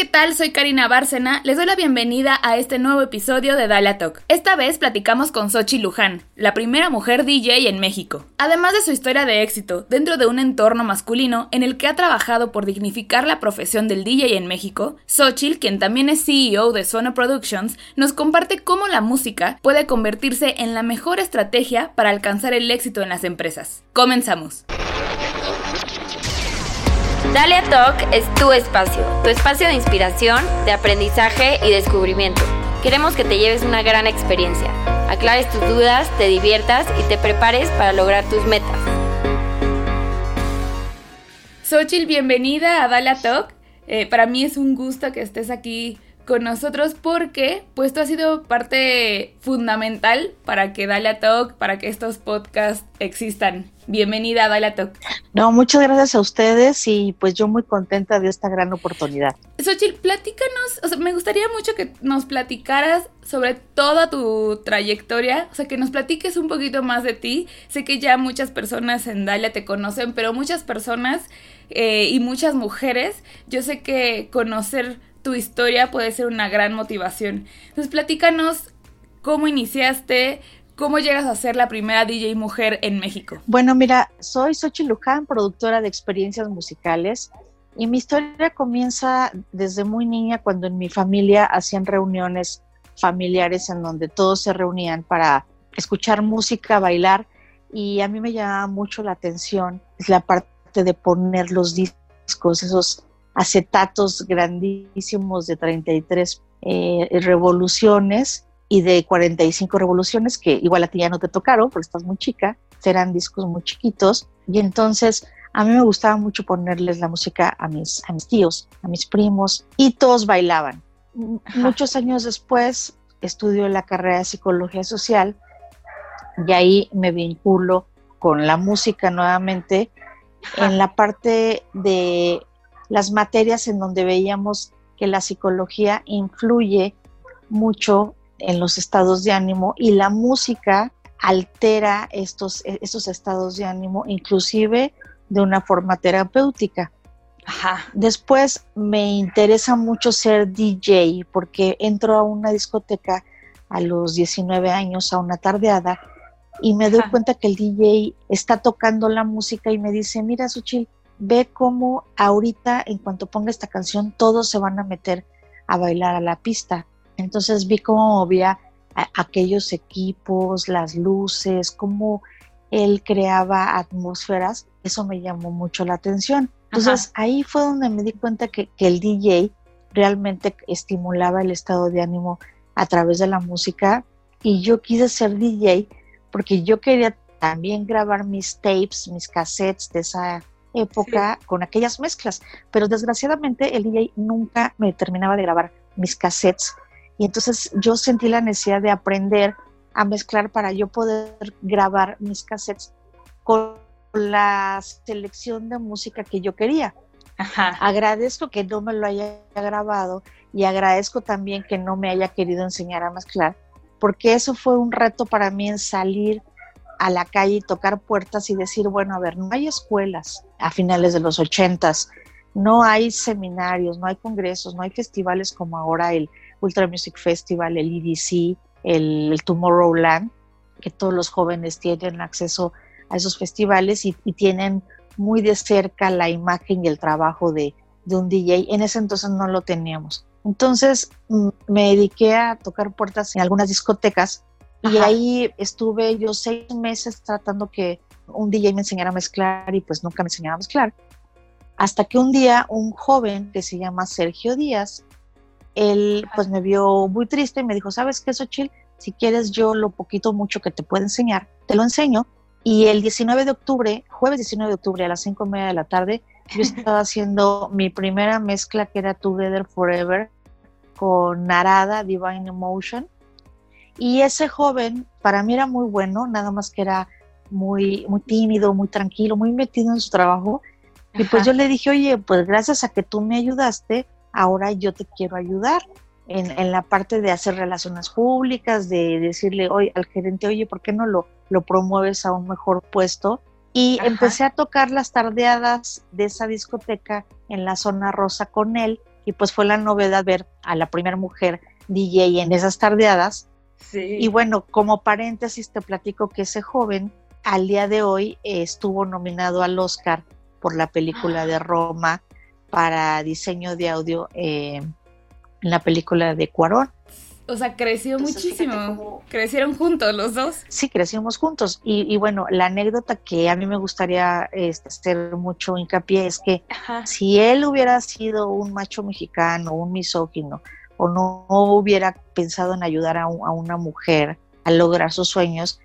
¿qué tal? Soy Karina Bárcena. Les doy la bienvenida a este nuevo episodio de Dalia Talk. Esta vez platicamos con Sochi Luján, la primera mujer DJ en México. Además de su historia de éxito dentro de un entorno masculino en el que ha trabajado por dignificar la profesión del DJ en México, Xochitl, quien también es CEO de Sono Productions, nos comparte cómo la música puede convertirse en la mejor estrategia para alcanzar el éxito en las empresas. Comenzamos. Dalia Talk es tu espacio, tu espacio de inspiración, de aprendizaje y descubrimiento. Queremos que te lleves una gran experiencia, aclares tus dudas, te diviertas y te prepares para lograr tus metas. Xochitl, bienvenida a Dalia Talk. Eh, para mí es un gusto que estés aquí con nosotros porque pues tú has sido parte fundamental para que Dalia Talk, para que estos podcasts existan. Bienvenida a Dalia Talk. No, muchas gracias a ustedes y pues yo muy contenta de esta gran oportunidad. Xochitl, platícanos, o sea, me gustaría mucho que nos platicaras sobre toda tu trayectoria, o sea, que nos platiques un poquito más de ti. Sé que ya muchas personas en Dalia te conocen, pero muchas personas eh, y muchas mujeres, yo sé que conocer tu historia puede ser una gran motivación. Entonces, platícanos cómo iniciaste, cómo llegas a ser la primera DJ mujer en México. Bueno, mira, soy Xochitl Luján, productora de experiencias musicales. Y mi historia comienza desde muy niña cuando en mi familia hacían reuniones familiares en donde todos se reunían para escuchar música, bailar y a mí me llamaba mucho la atención la parte de poner los discos, esos acetatos grandísimos de 33 eh, revoluciones y de 45 revoluciones, que igual a ti ya no te tocaron porque estás muy chica, eran discos muy chiquitos. Y entonces a mí me gustaba mucho ponerles la música a mis, a mis tíos, a mis primos, y todos bailaban. Muchos años después estudio la carrera de psicología social y ahí me vinculo con la música nuevamente en la parte de las materias en donde veíamos que la psicología influye mucho en los estados de ánimo y la música altera estos, estos estados de ánimo, inclusive de una forma terapéutica. Después me interesa mucho ser DJ porque entro a una discoteca a los 19 años, a una tardeada, y me doy cuenta que el DJ está tocando la música y me dice, mira, Suchil, ve cómo ahorita, en cuanto ponga esta canción, todos se van a meter a bailar a la pista. Entonces vi cómo movía aquellos equipos, las luces, cómo él creaba atmósferas. Eso me llamó mucho la atención. Entonces ahí fue donde me di cuenta que, que el DJ realmente estimulaba el estado de ánimo a través de la música y yo quise ser DJ porque yo quería también grabar mis tapes, mis cassettes de esa época con aquellas mezclas, pero desgraciadamente el DJ nunca me terminaba de grabar mis cassettes. Y entonces yo sentí la necesidad de aprender a mezclar para yo poder grabar mis cassettes con la selección de música que yo quería. Agradezco que no me lo haya grabado y agradezco también que no me haya querido enseñar a mezclar, porque eso fue un reto para mí en salir a la calle y tocar puertas y decir, bueno, a ver, no hay escuelas a finales de los ochentas, no hay seminarios, no hay congresos, no hay festivales como ahora el Ultra Music Festival, el EDC, el, Tomorrowland, que todos los jóvenes tienen acceso a esos festivales y, tienen muy de cerca la imagen y el trabajo de, de un DJ. En ese entonces no lo teníamos. Entonces mm, me dediqué a tocar puertas en algunas discotecas y ahí estuve yo seis meses tratando que un DJ me enseñara a mezclar y pues nunca me enseñaba a mezclar. Hasta que un día un joven que se llama Sergio Díaz, él pues me vio muy triste y me dijo, ¿sabes qué, Xochitl? Si quieres yo lo poquito mucho que te puedo enseñar, te lo enseño. Y el 19 de octubre, jueves 19 de octubre a las 5 y media de la tarde, yo estaba haciendo mi primera mezcla que era Together Forever con Narada Divine Emotion y ese joven para mí era muy bueno, nada más que era muy, muy tímido, muy tranquilo, muy metido en su trabajo. Y pues yo le dije, oye, pues gracias a que tú me ayudaste, ahora yo te quiero ayudar en, en la parte de hacer relaciones públicas, de decirle oye, al gerente, oye, ¿por qué no lo, lo promueves a un mejor puesto? Y empecé a tocar las tardeadas de esa discoteca en la zona rosa con él y pues fue la novedad ver a la primera mujer DJ en esas tardeadas. Sí. Y bueno, como paréntesis te platico que ese joven al día de hoy estuvo nominado al Oscar por la película de Roma para diseño de audio eh, en la película de Cuarón. O sea, creció muchísimo. Crecieron juntos los dos. Sí, crecimos juntos. Y, bueno, la anécdota que a mí me gustaría este, hacer mucho hincapié es que si él hubiera sido un macho mexicano, un misógino, o no, hubiera pensado en ayudar a una mujer a lograr sus sueños,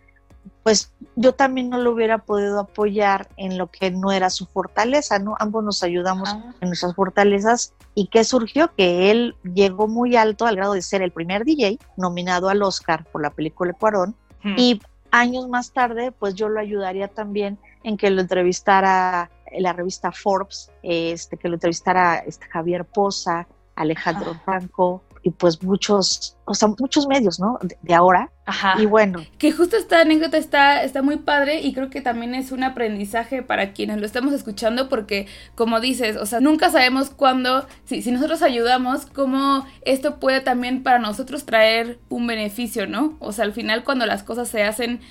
pues yo también no lo hubiera podido apoyar en lo que no era su fortaleza, ¿no? Ambos nos ayudamos ah. en nuestras fortalezas. ¿Y qué surgió? Que él llegó muy alto al grado de ser el primer DJ nominado al Oscar por la película Cuarón. Hmm. Y años más tarde, pues yo lo ayudaría también en que lo entrevistara la revista Forbes, este, que lo entrevistara este, Javier Poza, Alejandro Franco, y pues muchos, o sea, muchos medios, ¿no? De, ahora. Ajá. Y bueno. Que justo esta anécdota está, está muy padre y creo que también es un aprendizaje para quienes lo estamos escuchando porque, como dices, o sea, nunca sabemos cuándo, si, si nosotros ayudamos, cómo esto puede también para nosotros traer un beneficio, ¿no? O sea, al final cuando las cosas se hacen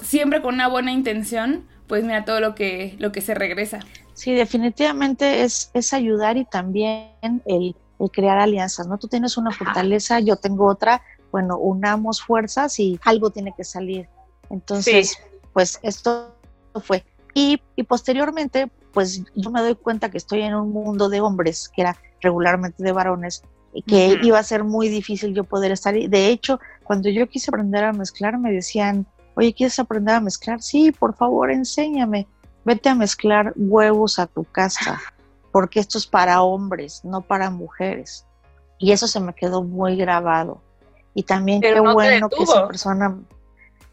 siempre con una buena intención, pues mira todo lo que, lo que se regresa. Sí, definitivamente es, es ayudar y también el el crear alianzas, ¿no? Tú tienes una fortaleza, yo tengo otra, bueno, unamos fuerzas y algo tiene que salir. Entonces, pues esto fue. Y, posteriormente, pues yo me doy cuenta que estoy en un mundo de hombres, que era regularmente de varones, y que iba a ser muy difícil yo poder estar. Y de hecho, cuando yo quise aprender a mezclar, me decían, oye, ¿quieres aprender a mezclar? Sí, por favor, enséñame. Vete a mezclar huevos a tu casa porque esto es para hombres, no para mujeres. Y eso se me quedó muy grabado. Y también qué bueno que esa persona,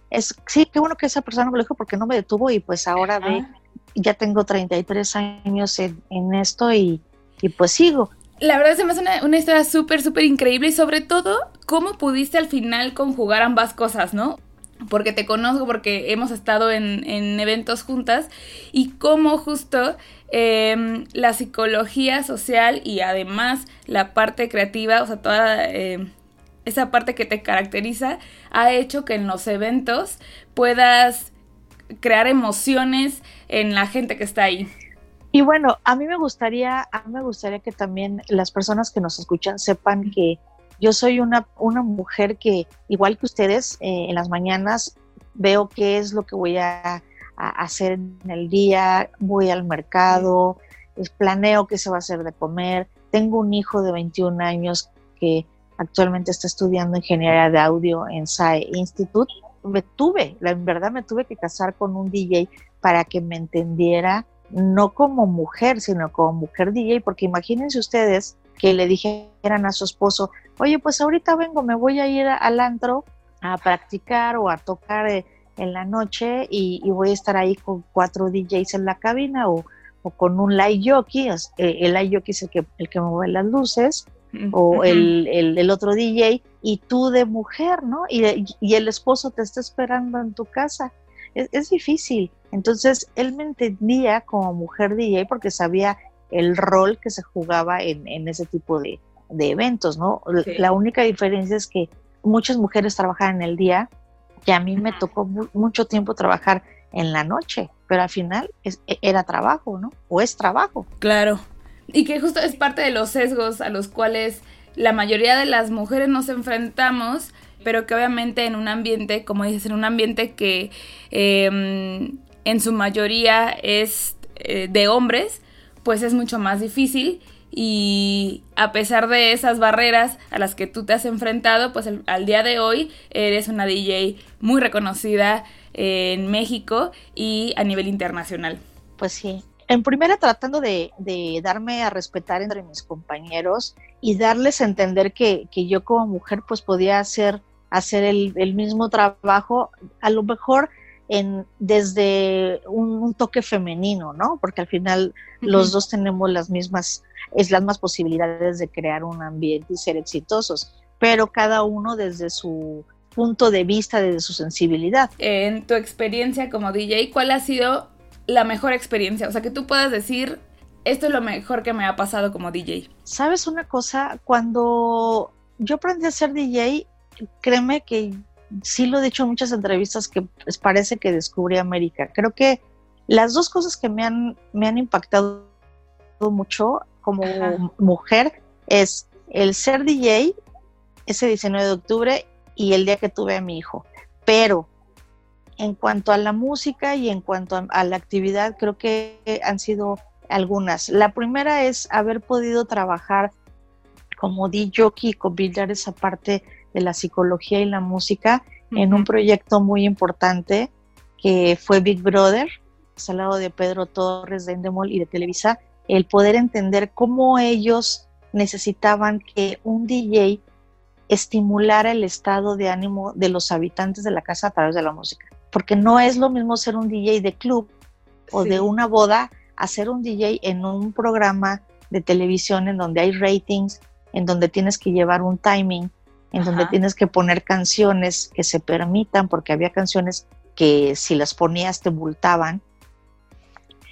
es, sí, qué bueno que esa persona me lo dijo porque no me detuvo y pues ahora ve, ya tengo 33 años en, en esto y, y, pues sigo. La verdad se me hace una, una historia súper, súper increíble y sobre todo, ¿cómo pudiste al final conjugar ambas cosas, no? porque te conozco, porque hemos estado en, en eventos juntas, y cómo justo em, la psicología social y además la parte creativa, o sea, toda em, esa parte que te caracteriza, ha hecho que en los eventos puedas crear emociones en la gente que está ahí. Y bueno, a mí me gustaría, a mí me gustaría que también las personas que nos escuchan sepan que yo soy una, una mujer que, igual que ustedes, eh, en las mañanas veo qué es lo que voy a, hacer en el día, voy al mercado, planeo qué se va a hacer de comer. Tengo un hijo de 21 años que actualmente está estudiando ingeniería de audio en SAE Institute. Me tuve, la verdad me tuve que casar con un DJ para que me entendiera, no como mujer, sino como mujer DJ, porque imagínense ustedes que le dijeran a su esposo, oye, pues ahorita vengo, me voy a ir al antro a practicar o a tocar eh, en la noche y, voy a estar ahí con cuatro DJs en la cabina o, con un light jockey, eh, el light jockey es el que, el que mueve las luces, o el, el, otro DJ, y tú de mujer, ¿no? Y, y el esposo te está esperando en tu casa. Es, es, difícil. Entonces, él me entendía como mujer DJ porque sabía el rol que se jugaba en, en ese tipo de, de eventos, ¿no? La única diferencia es que muchas mujeres trabajan en el día y a mí me tocó mucho tiempo trabajar en la noche, pero al final e, era trabajo, ¿no? O es trabajo. Claro. Y que justo es parte de los sesgos a los cuales la mayoría de las mujeres nos enfrentamos, pero que obviamente en un ambiente, como dices, en un ambiente que em, en su mayoría es eh, de hombres, pues es mucho más difícil y a pesar de esas barreras a las que tú te has enfrentado, pues al día de hoy eres una DJ muy reconocida en México y a nivel internacional. Pues sí. En primera tratando de, darme a respetar entre mis compañeros y darles a entender que, yo como mujer pues podía hacer, hacer el, el mismo trabajo, a lo mejor en, desde un, toque femenino, ¿no? Porque al final los dos tenemos las mismas, es las más posibilidades de crear un ambiente y ser exitosos, pero cada uno desde su punto de vista, desde su sensibilidad. En tu experiencia como DJ, ¿cuál ha sido la mejor experiencia? O sea, que tú puedas decir, esto es lo mejor que me ha pasado como DJ? ¿Sabes una cosa? Cuando yo aprendí a ser DJ, créeme que sí lo he dicho en muchas entrevistas que pues, parece que descubrí América. Creo que las dos cosas que me han, me han impactado mucho como mujer es el ser DJ ese 19 de octubre y el día que tuve a mi hijo. Pero en cuanto a la música y en cuanto a, la actividad, creo que han sido algunas. La primera es haber podido trabajar como DJ y combinar esa parte de la psicología y la música en un proyecto muy importante que fue Big Brother, al lado de Pedro Torres de Endemol y de Televisa, el poder entender cómo ellos necesitaban que un DJ estimulara el estado de ánimo de los habitantes de la casa a través de la música. Porque no es lo mismo ser un DJ de club o de una boda a ser un DJ en un programa de televisión en donde hay ratings, en donde tienes que llevar un timing, en donde tienes que poner canciones que se permitan, porque había canciones que si las ponías te multaban.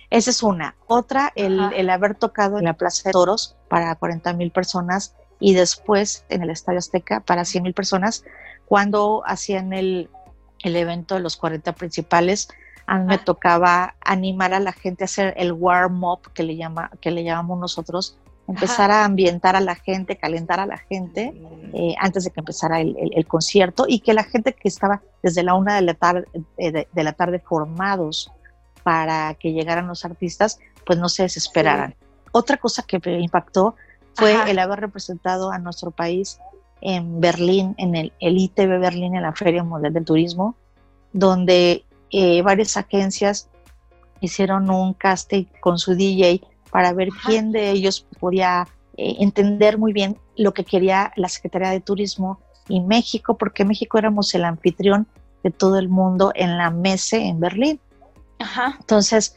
Esa es una. Otra, el, el, haber tocado en la Plaza de Toros para 40 mil personas y después en el Estadio Azteca para 100 mil personas, cuando hacían el, el, evento de los 40 principales, a mí me tocaba animar a la gente a hacer el warm-up que, le llama, que le llamamos nosotros, empezar a ambientar a la gente, calentar a la gente eh, antes de que empezara el, el, concierto y que la gente que estaba desde la una de la tarde, eh, de, la tarde formados para que llegaran los artistas, pues no se desesperaran. Otra cosa que me impactó fue el haber representado a nuestro país en Berlín, en el, el ITB Berlín, en la Feria Mundial del Turismo, donde eh, varias agencias hicieron un casting con su DJ para ver quién de ellos podía eh, entender muy bien lo que quería la Secretaría de Turismo y México, porque México éramos el anfitrión de todo el mundo en la MESE en Berlín. Entonces,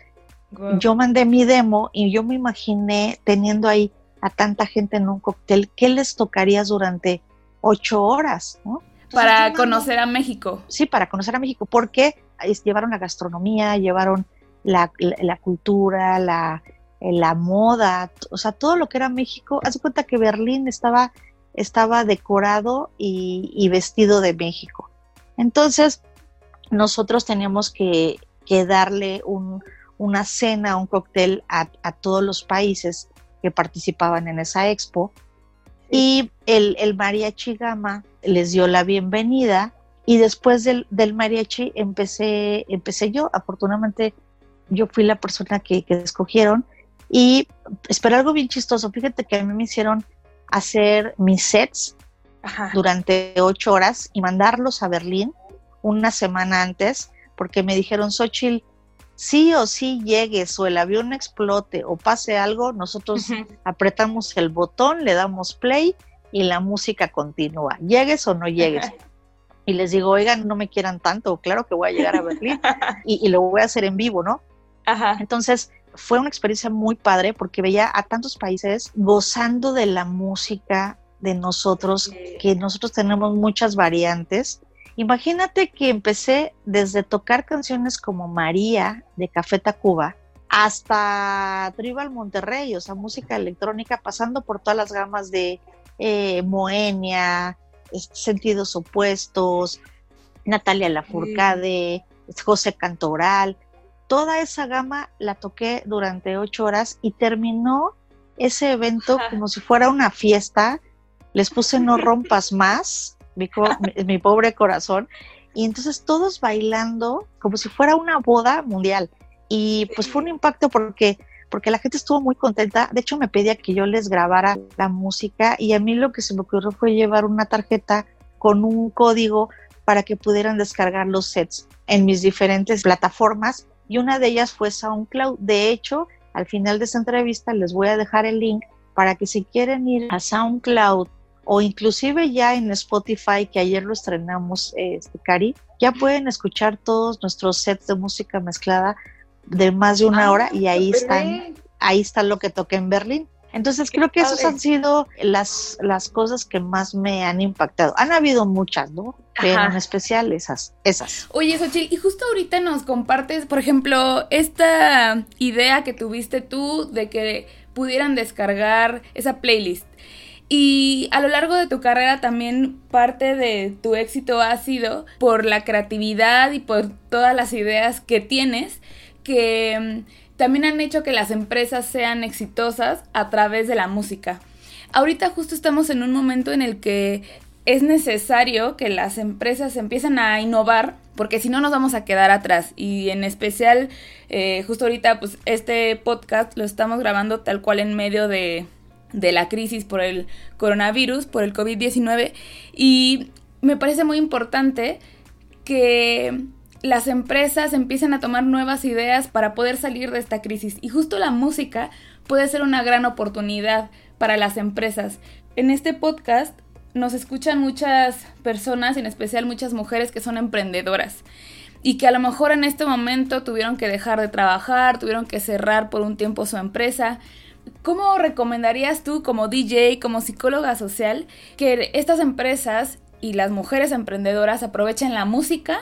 yo mandé mi demo y yo me imaginé teniendo ahí a tanta gente en un cóctel, ¿qué les tocaría durante ocho horas? Para conocer a México. Sí, para conocer a México, porque llevaron la gastronomía, llevaron la, cultura, la, la, moda, o sea, todo lo que era México. Haz de cuenta que Berlín estaba, estaba decorado y, vestido de México. Entonces, nosotros teníamos que, darle una cena, un cóctel a, a todos los países que participaban en esa expo. Y el, el mariachi Gama les dio la bienvenida y después del, del, mariachi empecé, empecé yo. Afortunadamente yo fui la persona que, que escogieron y esperé algo bien chistoso. Fíjate que a mí me hicieron hacer mis sets durante ocho horas y mandarlos a Berlín una semana antes porque me dijeron, Xochitl, sí o sí llegues o el avión explote o pase algo, nosotros apretamos el botón, le damos play y la música continúa, llegues o no llegues. Y les digo, oigan, no me quieran tanto, claro que voy a llegar a Berlín y, lo voy a hacer en vivo, ¿no? Entonces fue una experiencia muy padre porque veía a tantos países gozando de la música de nosotros, que nosotros tenemos muchas variantes. Imagínate que empecé desde tocar canciones como María de Café Tacuba hasta Tribal Monterrey, o sea, música electrónica, pasando por todas las gamas de eh, Moenia, Sentidos Opuestos, Natalia Lafourcade, José Cantoral, toda esa gama la toqué durante ocho horas y terminó ese evento como si fuera una fiesta. Les puse No Rompas Más mi, pobre corazón. Y entonces todos bailando como si fuera una boda mundial. Y pues fue un impacto porque, porque la gente estuvo muy contenta. De hecho, me pedía que yo les grabara la música y a mí lo que se me ocurrió fue llevar una tarjeta con un código para que pudieran descargar los sets en mis diferentes plataformas y una de ellas fue SoundCloud. De hecho, al final de esta entrevista les voy a dejar el link para que si quieren ir a SoundCloud o inclusive ya en Spotify, que ayer lo estrenamos, este, Cari, ya pueden escuchar todos nuestros sets de música mezclada de más de una hora y ahí están, ahí está lo que toqué en Berlín. Entonces creo que esas han sido las, las cosas que más me han impactado. Han habido muchas, ¿no? Pero en especial esas, esas. Oye, Xochitl, y justo ahorita nos compartes, por ejemplo, esta idea que tuviste tú de que pudieran descargar esa playlist. Y a lo largo de tu carrera también parte de tu éxito ha sido por la creatividad y por todas las ideas que tienes que mm, también han hecho que las empresas sean exitosas a través de la música. Ahorita justo estamos en un momento en el que es necesario que las empresas empiecen a innovar porque si no nos vamos a quedar atrás y en especial eh, justo ahorita pues este podcast lo estamos grabando tal cual en medio de, de la crisis por el coronavirus, por el COVID-19 y me parece muy importante que las empresas empiecen a tomar nuevas ideas para poder salir de esta crisis y justo la música puede ser una gran oportunidad para las empresas. En este podcast nos escuchan muchas personas, en especial muchas mujeres que son emprendedoras y que a lo mejor en este momento tuvieron que dejar de trabajar, tuvieron que cerrar por un tiempo su empresa. ¿Cómo recomendarías tú como DJ, como psicóloga social, que estas empresas y las mujeres emprendedoras aprovechen la música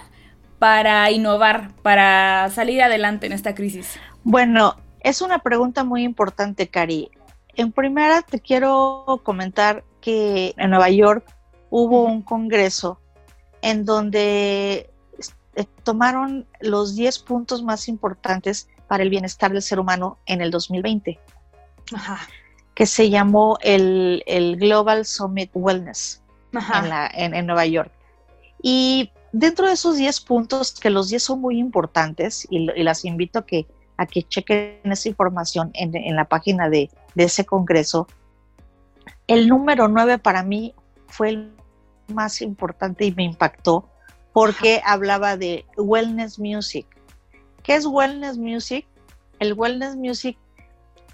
para innovar, para salir adelante en esta crisis? Bueno, es una pregunta muy importante, Cari. En primera te quiero comentar que en Nueva York hubo un congreso en donde eh, tomaron los 10 puntos más importantes para el bienestar del ser humano en el 2020, que se llamó el, Global Summit Wellness en, Nueva York. Y dentro de esos 10 puntos, que los 10 son muy importantes, y, las invito a que, a que chequen esa información en, la página de, de ese congreso, el número 9 para mí fue el más importante y me impactó porque hablaba de wellness music. ¿Qué es wellness music? El wellness music,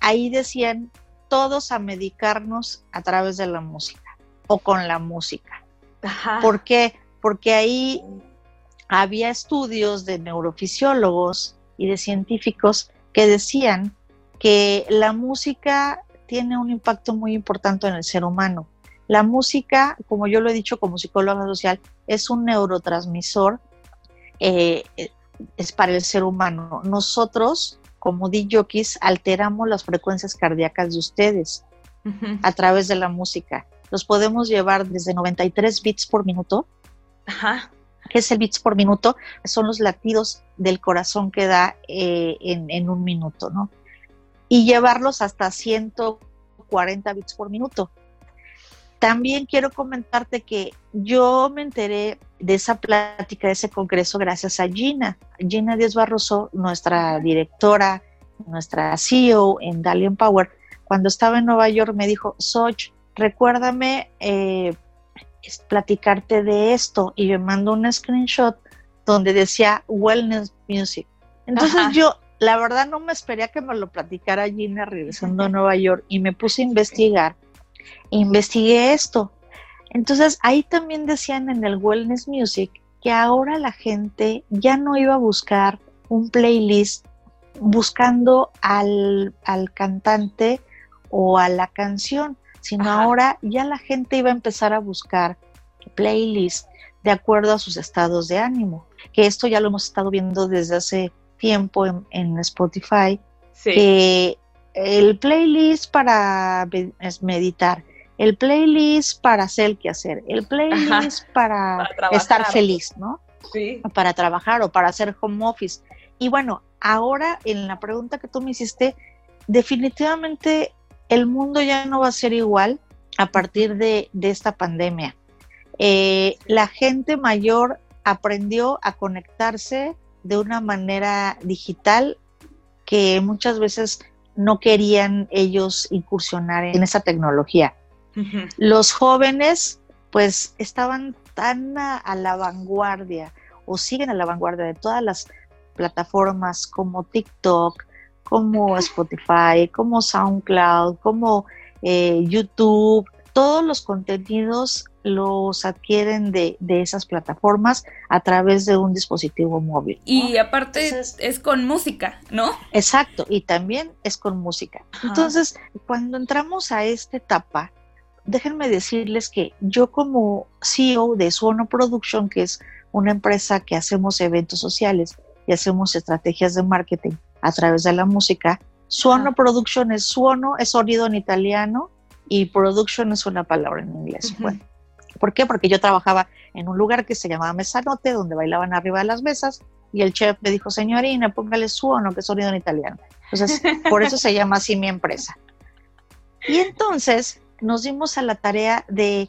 ahí decían todos a medicarnos a través de la música o con la música. ¿Por qué? Porque ahí había estudios de neurofisiólogos y de científicos que decían que la música tiene un impacto muy importante en el ser humano. La música, como yo lo he dicho como psicóloga social, es un neurotransmisor, eh, es para el ser humano. Nosotros, como DJs, alteramos las frecuencias cardíacas de ustedes a través de la música. Los podemos llevar desde 93 bits por minuto. Ajá. ¿Qué es el bits por minuto? Son los latidos del corazón que da eh, en, en un minuto, ¿no? y llevarlos hasta 140 bits por minuto. También quiero comentarte que yo me enteré de esa plática, de ese congreso, gracias a Gina. Gina Díaz Barroso, nuestra directora, nuestra CEO en Dalian Power, cuando estaba en Nueva York me dijo, Soch, recuérdame eh, platicarte de esto. Y me mandó un screenshot donde decía Wellness Music. Entonces yo la verdad no me esperé a que me lo platicara Gina regresando a Nueva York y me puse a investigar. Investigué esto. Entonces ahí también decían en el Wellness Music que ahora la gente ya no iba a buscar un playlist buscando al, cantante o a la canción, sino ahora ya la gente iba a empezar a buscar playlists de acuerdo a sus estados de ánimo, que esto ya lo hemos estado viendo desde hace tiempo en, Spotify que el playlist para meditar, el playlist para hacer qué hacer, el playlist para, estar feliz, ¿no? Sí. Para trabajar o para hacer home office. Y bueno, ahora en la pregunta que tú me hiciste, definitivamente el mundo ya no va a ser igual a partir de, esta pandemia. Eh, la gente mayor aprendió a conectarse de una manera digital que muchas veces no querían ellos incursionar en esa tecnología. Los jóvenes pues estaban tan a, la vanguardia o siguen a la vanguardia de todas las plataformas como TikTok, como Spotify, como SoundCloud, como eh, YouTube, todos los contenidos los adquieren de, esas plataformas a través de un dispositivo móvil. Y aparte es con música, ¿no? Exacto, y también es con música. Entonces, cuando entramos a esta etapa, déjenme decirles que yo como CEO de Suono Production, que es una empresa que hacemos eventos sociales y hacemos estrategias de marketing a través de la música, Suono Production es suono, es sonido en italiano y production es una palabra en inglés. bueno, ¿Por qué? Porque yo trabajaba en un lugar que se llamaba Mesanote, donde bailaban arriba de las mesas, y el chef me dijo, señorina, póngale suono, que es sonido en italiano. Entonces, por eso se llama así mi empresa. Y entonces nos dimos a la tarea de,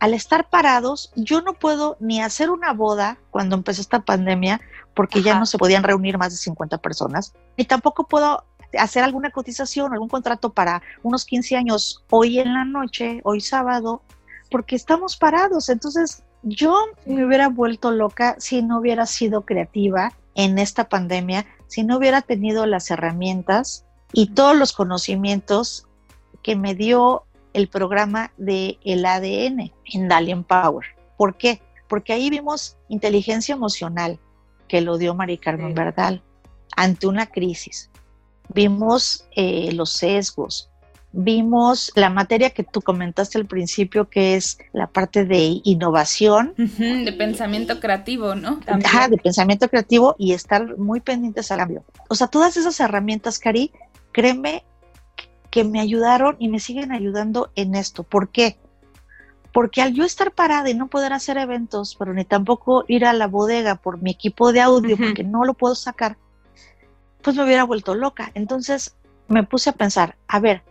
al estar parados, yo no puedo ni hacer una boda cuando empezó esta pandemia, porque ya no se podían reunir más de 50 personas, ni tampoco puedo hacer alguna cotización, algún contrato para unos 15 años hoy en la noche, hoy sábado, porque estamos parados. Entonces, yo me hubiera vuelto loca si no hubiera sido creativa en esta pandemia, si no hubiera tenido las herramientas y todos los conocimientos que me dio el programa de el ADN en Dalian Power. ¿Por qué? Porque ahí vimos inteligencia emocional que lo dio Mari Carmen Verdal ante una crisis vimos eh, los sesgos, vimos la materia que tú comentaste al principio, que es la parte de innovación. de pensamiento creativo, ¿no? Ajá, de pensamiento creativo y estar muy pendientes al cambio. O sea, todas esas herramientas, Cari, créeme que me ayudaron y me siguen ayudando en esto. ¿Por qué? Porque al yo estar parada y no poder hacer eventos, pero ni tampoco ir a la bodega por mi equipo de audio, porque no lo puedo sacar, pues me hubiera vuelto loca. Entonces me puse a pensar, a ver,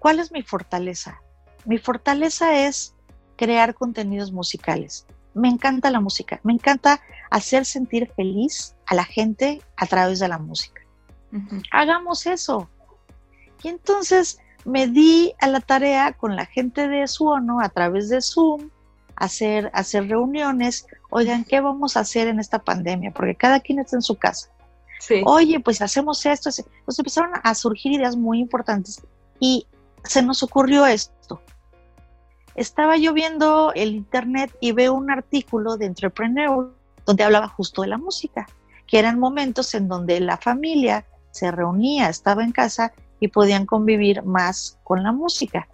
¿cuál es mi fortaleza? Mi fortaleza es crear contenidos musicales. Me encanta la música, me encanta hacer sentir feliz a la gente a través de la música. Hagamos eso. Y entonces me di a la tarea con la gente de Suono a través de Zoom, hacer, hacer reuniones. Oigan, ¿qué vamos a hacer en esta pandemia? Porque cada quien está en su casa. Oye, pues hacemos esto. Pues empezaron a surgir ideas muy importantes y se nos ocurrió esto. Estaba yo viendo el internet y veo un artículo de Entrepreneur donde hablaba justo de la música, que eran momentos en donde la familia se reunía, estaba en casa y podían convivir más con la música.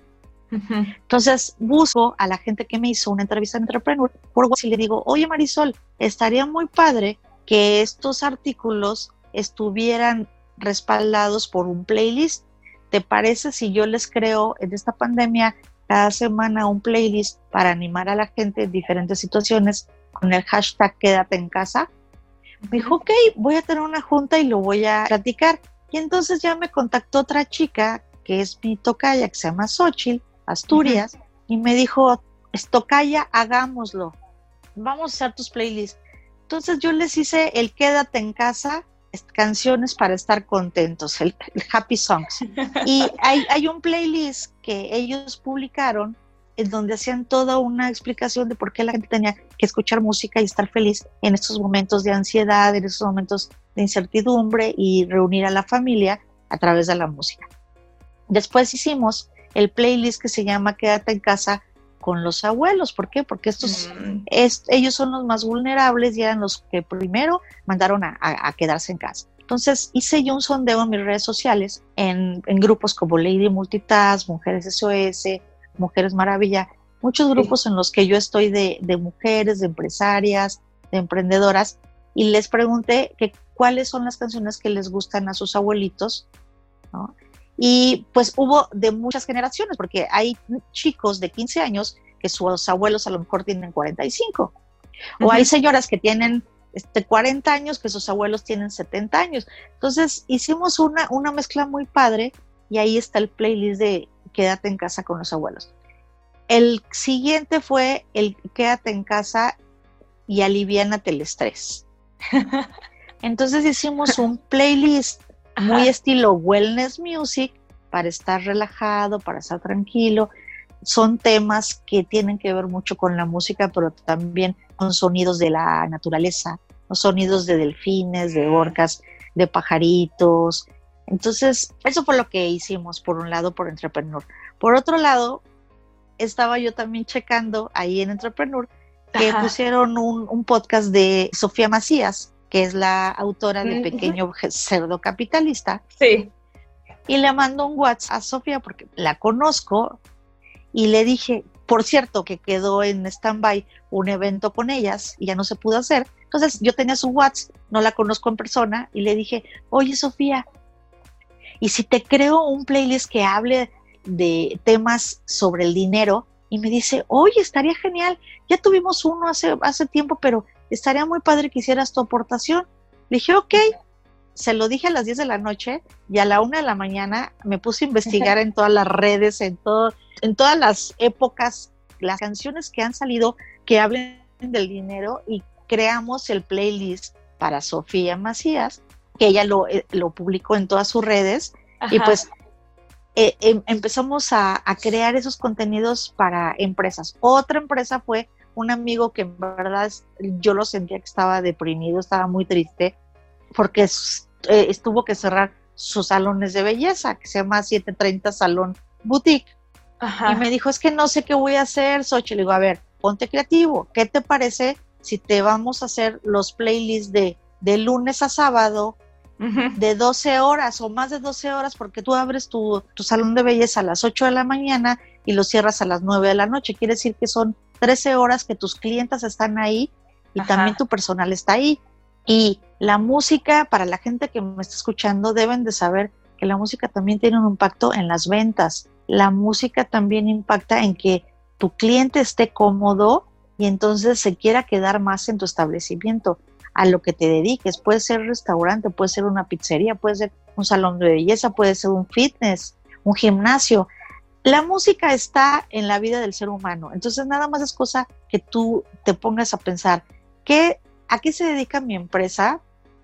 Entonces busco a la gente que me hizo una entrevista en Entrepreneur por WhatsApp y le digo, oye Marisol, estaría muy padre que estos artículos estuvieran respaldados por un playlist. ¿Te parece si yo les creo en esta pandemia cada semana un playlist para animar a la gente en diferentes situaciones con el hashtag quédate en casa? Me dijo, ok, voy a tener una junta y lo voy a platicar. Y entonces ya me contactó otra chica que es mi tocaya, que se llama Xochitl, Asturias, y me dijo, tocaya, hagámoslo. Vamos a hacer tus playlists. Entonces yo les hice el quédate en casa, canciones para estar contentos, el, Happy Songs. Y hay, hay, un playlist que ellos publicaron en donde hacían toda una explicación de por qué la gente tenía que escuchar música y estar feliz en estos momentos de ansiedad, en estos momentos de incertidumbre y reunir a la familia a través de la música. Después hicimos el playlist que se llama Quédate en casa con los abuelos. ¿Por qué? Porque estos, mm. ellos son los más vulnerables y eran los que primero mandaron a, quedarse en casa. Entonces hice yo un sondeo en mis redes sociales, en, grupos como Lady Multitask, Mujeres SOS, Mujeres Maravilla, muchos grupos en los que yo estoy de, mujeres, de empresarias, de emprendedoras, y les pregunté que cuáles son las canciones que les gustan a sus abuelitos, ¿no? Y pues hubo de muchas generaciones, porque hay chicos de 15 años que sus abuelos a lo mejor tienen 45. O hay señoras que tienen este, 40 años que sus abuelos tienen 70 años. Entonces hicimos una, una mezcla muy padre y ahí está el playlist de Quédate en casa con los abuelos. El siguiente fue el Quédate en casa y aliviánate el estrés. Entonces hicimos un playlist muy estilo wellness music para estar relajado, para estar tranquilo. Son temas que tienen que ver mucho con la música, pero también con sonidos de la naturaleza, los sonidos de delfines, de orcas, de pajaritos. Entonces, eso fue lo que hicimos, por un lado, por Entrepreneur. Por otro lado, estaba yo también checando ahí en Entrepreneur que pusieron un, podcast de Sofía Macías, que es la autora de Pequeño Cerdo Capitalista. Sí. Y le mando un WhatsApp a Sofía porque la conozco y le dije, por cierto, que quedó en stand-by un evento con ellas y ya no se pudo hacer. Entonces yo tenía su WhatsApp, no la conozco en persona y le dije, oye Sofía, ¿y si te creo un playlist que hable de temas sobre el dinero? Y me dice, oye, estaría genial, ya tuvimos uno hace, hace tiempo, pero estaría muy padre que hicieras tu aportación. Le dije, ok, se lo dije a las 10 de la noche y a la 1 de la mañana me puse a investigar en todas las redes, en, todo, en todas las épocas, las canciones que han salido que hablen del dinero y creamos el playlist para Sofía Macías, que ella lo, eh, lo publicó en todas sus redes y pues eh, em, empezamos a, a crear esos contenidos para empresas. Otra empresa fue un amigo que en verdad yo lo sentía que estaba deprimido, estaba muy triste, porque eh, estuvo que cerrar sus salones de belleza, que se llama 730 Salón Boutique. Y me dijo, es que no sé qué voy a hacer, Sochi. Le digo, a ver, ponte creativo. ¿Qué te parece si te vamos a hacer los playlists de, de lunes a sábado de 12 horas o más de 12 horas porque tú abres tu, tu, salón de belleza a las 8 de la mañana y lo cierras a las 9 de la noche. Quiere decir que son 13 horas que tus clientes están ahí y también tu personal está ahí. Y la música, para la gente que me está escuchando, deben de saber que la música también tiene un impacto en las ventas. La música también impacta en que tu cliente esté cómodo y entonces se quiera quedar más en tu establecimiento, a lo que te dediques. Puede ser restaurante, puede ser una pizzería, puede ser un salón de belleza, puede ser un fitness, un gimnasio. La música está en la vida del ser humano, entonces nada más es cosa que tú te pongas a pensar, ¿qué, ¿a qué se dedica mi empresa?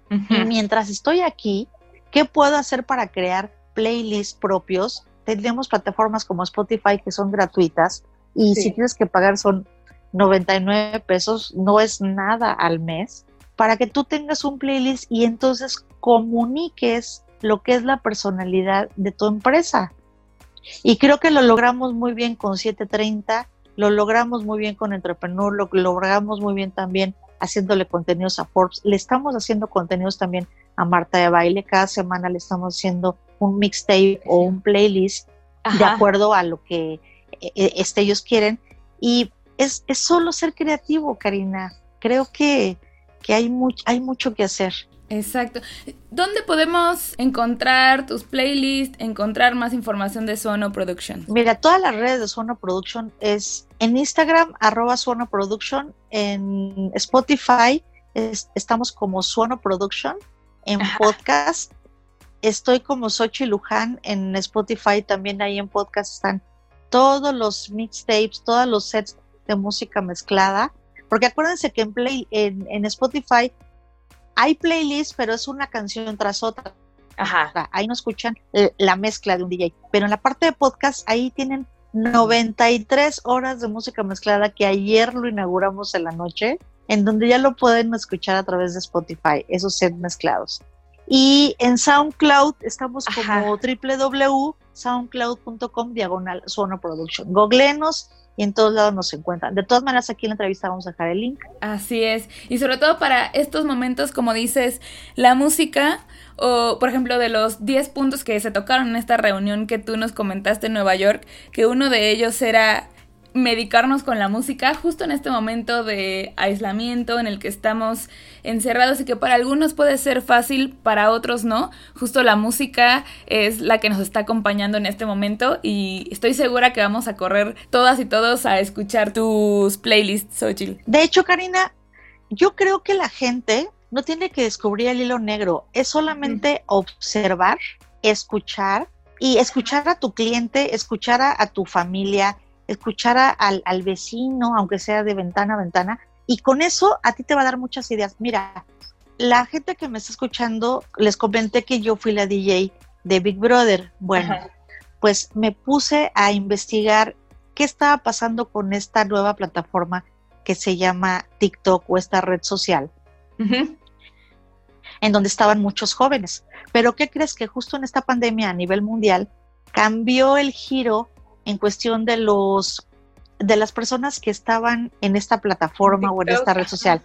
Y mientras estoy aquí, ¿qué puedo hacer para crear playlists propios? Tenemos plataformas como Spotify que son gratuitas y si tienes que pagar son 99 pesos, no es nada al mes, para que tú tengas un playlist y entonces comuniques lo que es la personalidad de tu empresa. Y creo que lo logramos muy bien con 730, lo logramos muy bien con Entrepreneur, lo logramos muy bien también haciéndole contenidos a Forbes. Le estamos haciendo contenidos también a Marta de Baile. Cada semana le estamos haciendo un mixtape o un playlist de acuerdo a lo que eh, eh, este, ellos quieren. Y es, es solo ser creativo, Karina. Creo que, que hay, hay mucho que hacer. Exacto. ¿Dónde podemos encontrar tus playlists, encontrar más información de Suono Production? Mira, todas las redes de Suono Production es en Instagram, arroba Suono Production, en Spotify estamos como Suono Production, en podcast estoy como Sochi Luján, en Spotify también ahí en podcast están todos los mixtapes, todos los sets de música mezclada, porque acuérdense que en, Play, en, en Spotify hay playlists, pero es una canción tras otra. Ajá. ahí no escuchan la mezcla de un DJ. Pero en la parte de podcast, ahí tienen 93 horas de música mezclada que ayer lo inauguramos en la noche, en donde ya lo pueden escuchar a través de Spotify, esos sets mezclados. Y en SoundCloud estamos como www.soundcloud.com diagonal Sono Production. Goglenos y en todos lados nos encuentran. De todas maneras, aquí en la entrevista vamos a dejar el link. Así es. Y sobre todo para estos momentos, como dices, la música, o por ejemplo, de los 10 puntos que se tocaron en esta reunión que tú nos comentaste en Nueva York, que uno de ellos era medicarnos con la música justo en este momento de aislamiento en el que estamos encerrados y que para algunos puede ser fácil, para otros no. Justo la música es la que nos está acompañando en este momento y estoy segura que vamos a correr todas y todos a escuchar tus playlists, Xochitl. De hecho, Karina, yo creo que la gente no tiene que descubrir el hilo negro, es solamente observar, escuchar y escuchar a tu cliente, escuchar a tu familia, escuchar al, al vecino, aunque sea de ventana a ventana, y con eso a ti te va a dar muchas ideas. Mira, la gente que me está escuchando, les comenté que yo fui la DJ de Big Brother. Bueno, pues me puse a investigar qué estaba pasando con esta nueva plataforma que se llama TikTok o esta red social, en donde estaban muchos jóvenes. Pero ¿qué crees que justo en esta pandemia a nivel mundial cambió el giro en cuestión de los de las personas que estaban en esta plataforma o en esta red social.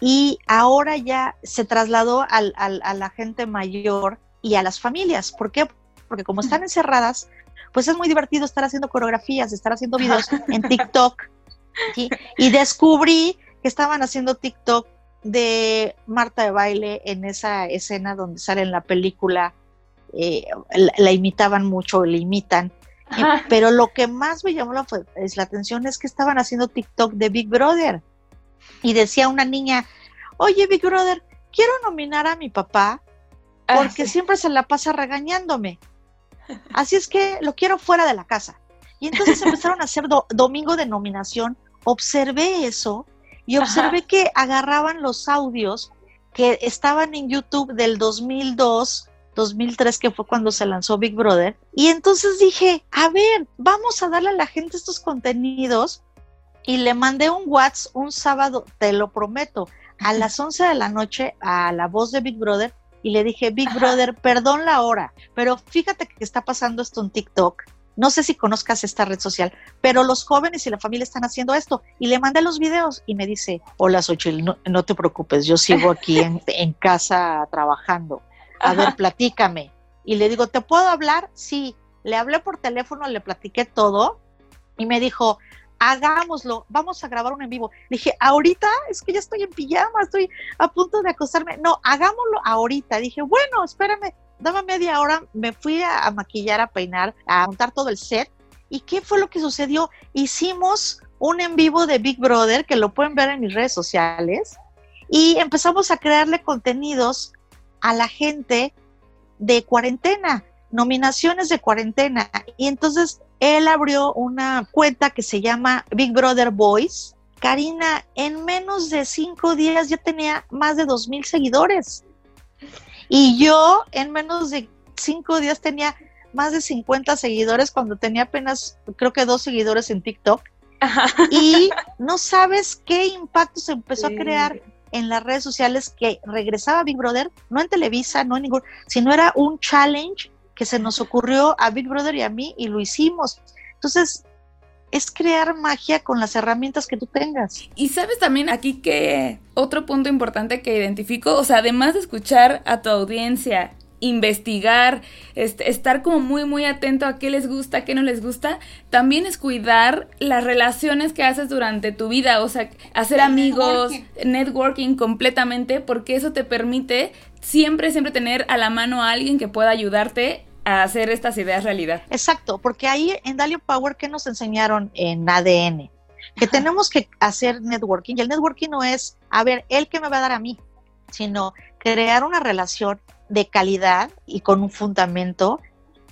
Y ahora ya se trasladó al, a la gente mayor y a las familias. ¿Por qué? Porque como están encerradas, pues es muy divertido estar haciendo coreografías, estar haciendo videos en TikTok. Y descubrí que estaban haciendo TikTok de Marta de baile en esa escena donde sale en la película, eh, la, imitaban mucho, le imitan. Pero lo que más me llamó la, la atención es que estaban haciendo TikTok de Big Brother. Y decía una niña, oye Big Brother, quiero nominar a mi papá ah, porque siempre se la pasa regañándome. Así es que lo quiero fuera de la casa. Y entonces empezaron a hacer domingo de nominación. Observé eso y observé que agarraban los audios que estaban en YouTube del 2002, 2003, que fue cuando se lanzó Big Brother. Y entonces dije, a ver, vamos a darle a la gente estos contenidos. Y le mandé un WhatsApp un sábado, te lo prometo, a las 11 de la noche a la voz de Big Brother y le dije, Big Brother, perdón la hora, pero fíjate que está pasando esto en TikTok no sé si conozcas esta red social, pero los jóvenes y la familia están haciendo esto. Y le mandé los videos y me dice, hola Xochitl, no, te preocupes, yo sigo aquí en, casa trabajando. A ver, platícame. Y le digo, ¿te puedo hablar? Sí. Le hablé por teléfono, le platiqué todo y me dijo, hagámoslo, vamos a grabar un en vivo. Le dije, ahorita es que ya estoy en pijama, estoy a punto de acostarme. No, hagámoslo ahorita. Dije, bueno, espérame, daba media hora, me fui a, maquillar, a peinar, a montar todo el set. ¿Y qué fue lo que sucedió? Hicimos un en vivo de Big Brother, que lo pueden ver en mis redes sociales, y empezamos a crearle contenidos a la gente de cuarentena, nominaciones de cuarentena. Y entonces él abrió una cuenta que se llama Big Brother Boys. Karina, en menos de cinco días ya tenía más de dos mil seguidores. Y yo en menos de cinco días tenía más de 50 seguidores cuando tenía apenas, creo que dos seguidores en TikTok. Y no sabes qué impacto se empezó a crear en las redes sociales que regresaba Big Brother, no en Televisa, no en ningún, sino era un challenge que se nos ocurrió a Big Brother y a mí y lo hicimos. Entonces, es crear magia con las herramientas que tú tengas. Y sabes también aquí que otro punto importante que identifico, o sea, además de escuchar a tu audiencia, investigar, este, estar como muy muy atento a qué les gusta, qué no les gusta, también es cuidar las relaciones que haces durante tu vida, o sea, hacer amigos, networking. completamente, porque eso te permite siempre, siempre tener a la mano a alguien que pueda ayudarte a hacer estas ideas realidad. Exacto, porque ahí en Dalio Power, ¿qué nos enseñaron en ADN? Que tenemos que hacer networking y el networking no es, a ver, él que me va a dar a mí, sino crear una relación de calidad y con un fundamento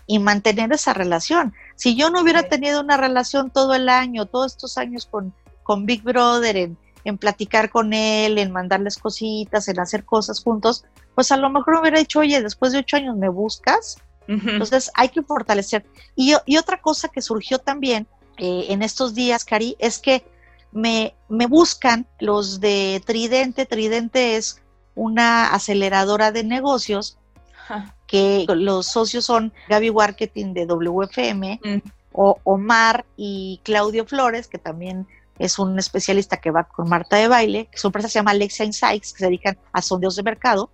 y mantener esa relación. Si yo no hubiera tenido una relación todo el año, todos estos años con, con Big Brother, en, en platicar con él, en mandarles cositas, en hacer cosas juntos, pues a lo mejor hubiera dicho, oye, después de ocho años me buscas, entonces hay que fortalecer. Y, otra cosa que surgió también eh, en estos días, Cari, es que me, me buscan los de Tridente. Tridente es una aceleradora de negocios que los socios son Gaby Marketing de WFM, mm. o Omar y Claudio Flores, que también es un especialista que va con Marta de baile, su empresa se llama Alexia Insights, que se dedican a sondeos de mercado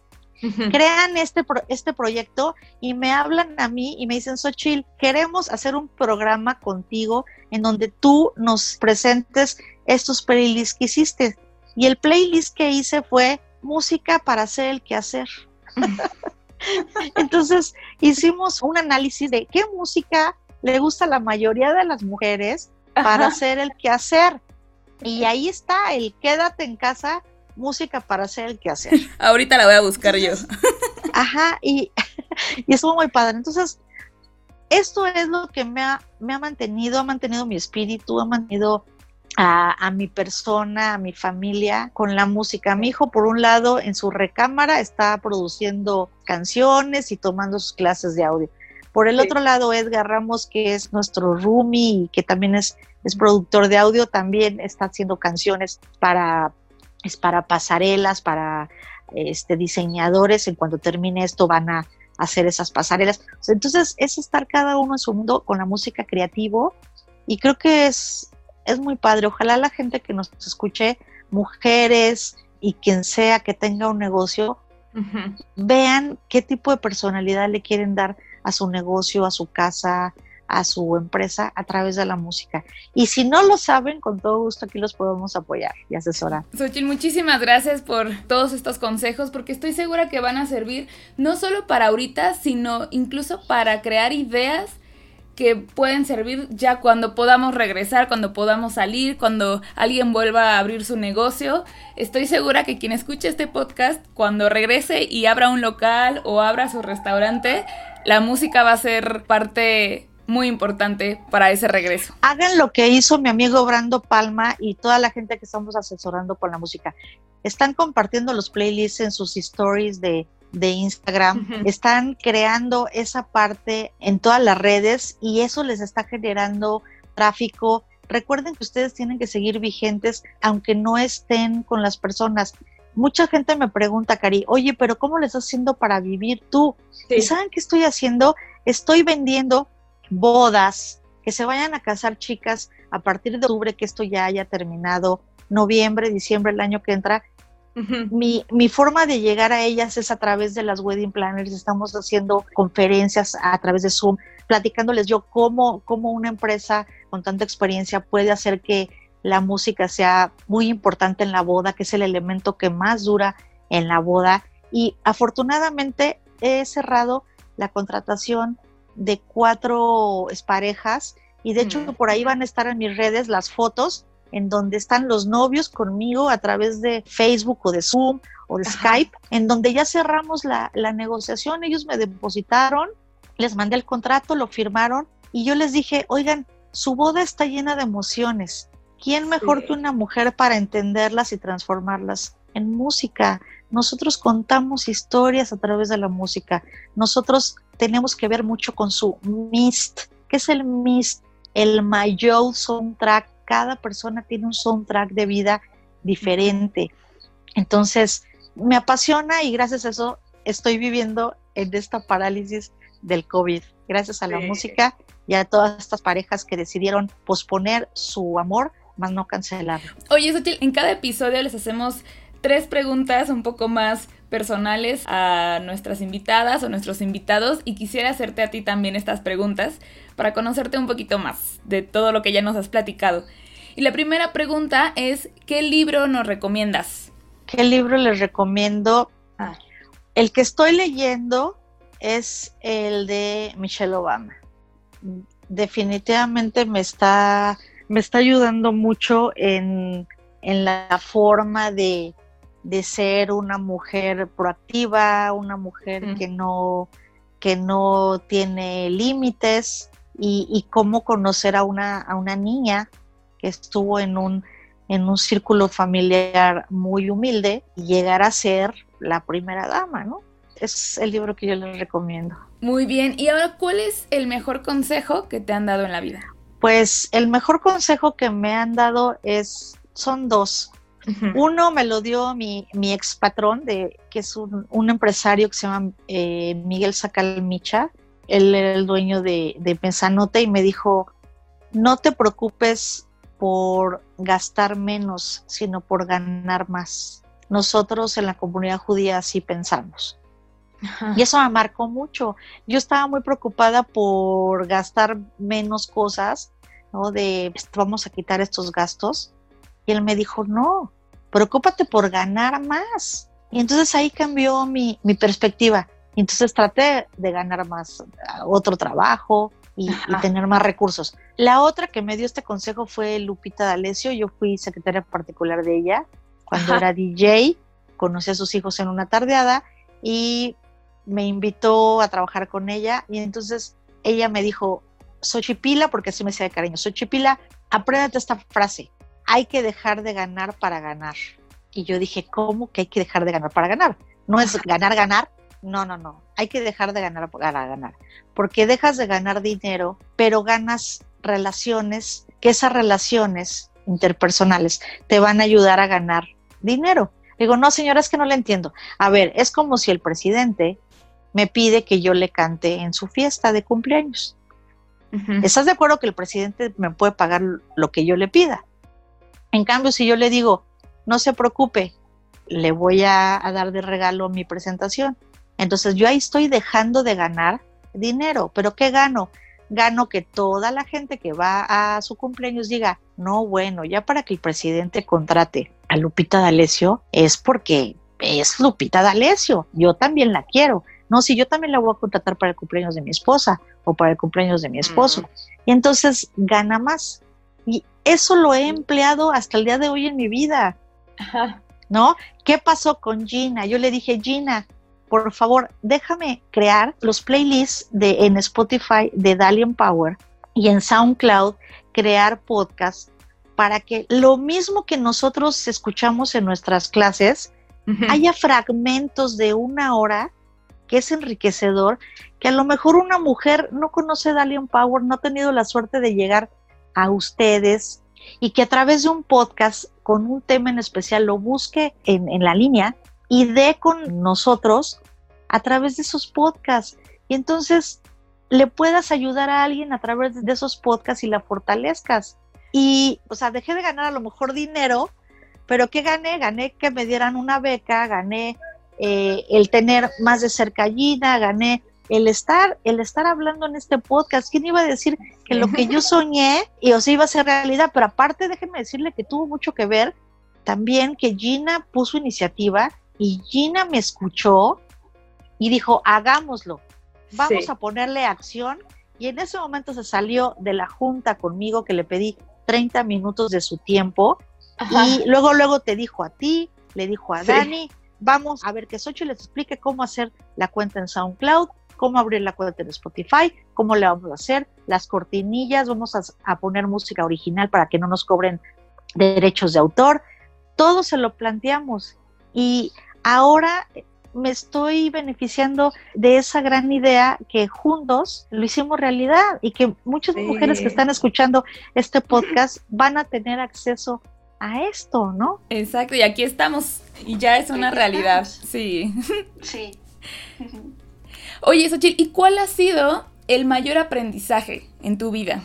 crean este, este proyecto y me hablan a mí y me dicen, Xochil, queremos hacer un programa contigo en donde tú nos presentes estos playlists que hiciste. Y el playlist que hice fue música para hacer el quehacer. Entonces hicimos un análisis de qué música le gusta a la mayoría de las mujeres para hacer el quehacer. Y ahí está el quédate en casa música para hacer el quehacer. Ahorita la voy a buscar yo. Ajá, y, y estuvo muy padre. Entonces, esto es lo que me ha, me ha mantenido, ha mantenido mi espíritu, ha mantenido a, a, mi persona, a mi familia con la música. Mi hijo, por un lado, en su recámara está produciendo canciones y tomando sus clases de audio. Por el otro lado, Edgar Ramos, que es nuestro roomie y que también es, es productor de audio, también está haciendo canciones para es para pasarelas, para este, diseñadores, en cuanto termine esto van a hacer esas pasarelas. Entonces es estar cada uno en su mundo con la música creativo y creo que es, es muy padre. Ojalá la gente que nos escuche, mujeres y quien sea que tenga un negocio, vean qué tipo de personalidad le quieren dar a su negocio, a su casa, a su empresa a través de la música. Y si no lo saben, con todo gusto aquí los podemos apoyar y asesorar. Xochitl, muchísimas gracias por todos estos consejos, porque estoy segura que van a servir no solo para ahorita, sino incluso para crear ideas que pueden servir ya cuando podamos regresar, cuando podamos salir, cuando alguien vuelva a abrir su negocio. Estoy segura que quien escuche este podcast, cuando regrese y abra un local o abra su restaurante, la música va a ser parte muy importante para ese regreso. Hagan lo que hizo mi amigo Brando Palma y toda la gente que estamos asesorando con la música. Están compartiendo los playlists en sus stories de, Instagram, están creando esa parte en todas las redes y eso les está generando tráfico. Recuerden que ustedes tienen que seguir vigentes aunque no estén con las personas. Mucha gente me pregunta, Cari, oye, pero ¿cómo le estás haciendo para vivir tú? ¿Y saben qué estoy haciendo? Estoy vendiendo bodas, que se vayan a casar chicas a partir de octubre, que esto ya haya terminado, noviembre, diciembre, el año que entra. Mi, mi, forma de llegar a ellas es a través de las wedding planners. Estamos haciendo conferencias a través de Zoom, platicándoles yo cómo, cómo una empresa con tanta experiencia puede hacer que la música sea muy importante en la boda, que es el elemento que más dura en la boda. Y afortunadamente he cerrado la contratación de cuatro parejas y de hecho por ahí van a estar en mis redes las fotos en donde están los novios conmigo a través de Facebook o de Zoom o de Skype, en donde ya cerramos la, la negociación, ellos me depositaron, les mandé el contrato, lo firmaron y yo les dije, oigan, su boda está llena de emociones. ¿Quién mejor que una mujer para entenderlas y transformarlas en música? Nosotros contamos historias a través de la música. Nosotros tenemos que ver mucho con su MIST. ¿Qué es el MIST? El mayor soundtrack. Cada persona tiene un soundtrack de vida diferente. Entonces, me apasiona y gracias a eso estoy viviendo en esta parálisis del COVID. Gracias a la música y a todas estas parejas que decidieron posponer su amor, más no cancelarlo. Oye, Sotil, en cada episodio les hacemos tres preguntas un poco más personales a nuestras invitadas o nuestros invitados y quisiera hacerte a ti también estas preguntas para conocerte un poquito más de todo lo que ya nos has platicado. Y la primera pregunta es, ¿qué libro nos recomiendas? ¿Qué libro les recomiendo? Ah. El que estoy leyendo es el de Michelle Obama. Definitivamente me está, me está ayudando mucho en, en la forma de, de ser una mujer proactiva, una mujer que, no, que no tiene límites y, cómo conocer a una, a una niña que estuvo en un, en un círculo familiar muy humilde y llegar a ser la primera dama, ¿no? Es el libro que yo les recomiendo. Muy bien, y ahora, ¿cuál es el mejor consejo que te han dado en la vida? Pues el mejor consejo que me han dado es, son dos. Uno me lo dio mi, mi ex patrón, de, que es un, empresario que se llama eh, Miguel Sacalmicha. Él era el dueño de, de Pensanote y me dijo, no te preocupes por gastar menos, sino por ganar más. Nosotros en la comunidad judía así pensamos. Y eso me marcó mucho. Yo estaba muy preocupada por gastar menos cosas, ¿no? De vamos a quitar estos gastos y él me dijo, no, preocúpate por ganar más. Y entonces ahí cambió mi, perspectiva. Y entonces traté de ganar más otro trabajo y, tener más recursos. La otra que me dio este consejo fue Lupita D'Alessio. Yo fui secretaria particular de ella cuando era DJ. Conocí a sus hijos en una tardeada y me invitó a trabajar con ella. Y entonces ella me dijo, Xochipila, porque así me decía de cariño, Xochipila, apréndete esta frase hay que dejar de ganar para ganar. Y yo dije, ¿cómo que hay que dejar de ganar para ganar? No es ganar, ganar. No, no, no. Hay que dejar de ganar para ganar. Porque dejas de ganar dinero, pero ganas relaciones, que esas relaciones interpersonales te van a ayudar a ganar dinero. Digo, no, señora, es que no le entiendo. A ver, es como si el presidente me pide que yo le cante en su fiesta de cumpleaños. ¿Estás de acuerdo que el presidente me puede pagar lo que yo le pida? En cambio, si yo le digo, no se preocupe, le voy a, dar de regalo mi presentación. Entonces yo ahí estoy dejando de ganar dinero, pero ¿qué gano? Gano que toda la gente que va a su cumpleaños diga, no, bueno, ya para que el presidente contrate a Lupita D'Alessio es porque es Lupita D'Alessio, yo también la quiero. No, si yo también la voy a contratar para el cumpleaños de mi esposa o para el cumpleaños de mi esposo. Y entonces gana más. Eso lo he empleado hasta el día de hoy en mi vida. ¿No? ¿Qué pasó con Gina? Yo le dije, Gina, por favor, déjame crear los playlists de, en Spotify de Dalian Power y en SoundCloud crear podcasts para que lo mismo que nosotros escuchamos en nuestras clases, haya fragmentos de una hora que es enriquecedor, que a lo mejor una mujer no conoce Dalian Power, no ha tenido la suerte de llegar a ustedes y que a través de un podcast con un tema en especial lo busque en, en la línea y dé con nosotros a través de esos podcasts. Y entonces le puedas ayudar a alguien a través de esos podcasts y la fortalezcas. Y, o sea, dejé de ganar a lo mejor dinero, pero ¿qué gané? Gané que me dieran una beca, gané eh, el tener más de cerca Gina, gané el estar, el estar hablando en este podcast. ¿Quién iba a decir que lo que yo soñé y o sea, iba a ser realidad? Pero aparte, déjenme decirle que tuvo mucho que ver también que Gina puso iniciativa y Gina me escuchó y dijo, hagámoslo, vamos a ponerle acción. Y en ese momento se salió de la junta conmigo que le pedí 30 minutos de su tiempo y luego, luego te dijo a ti, le dijo a Dani, vamos a ver que Sochi les explique cómo hacer la cuenta en SoundCloud, cómo abrir la cuenta en Spotify, cómo le vamos a hacer, las cortinillas, vamos a, poner música original para que no nos cobren derechos de autor. Todo se lo planteamos y ahora me estoy beneficiando de esa gran idea que juntos lo hicimos realidad y que muchas mujeres que están escuchando este podcast van a tener acceso a esto, ¿no? Exacto, y aquí estamos y ya es una realidad, sí. Sí. Oye, Xochitl, ¿y cuál ha sido el mayor aprendizaje en tu vida?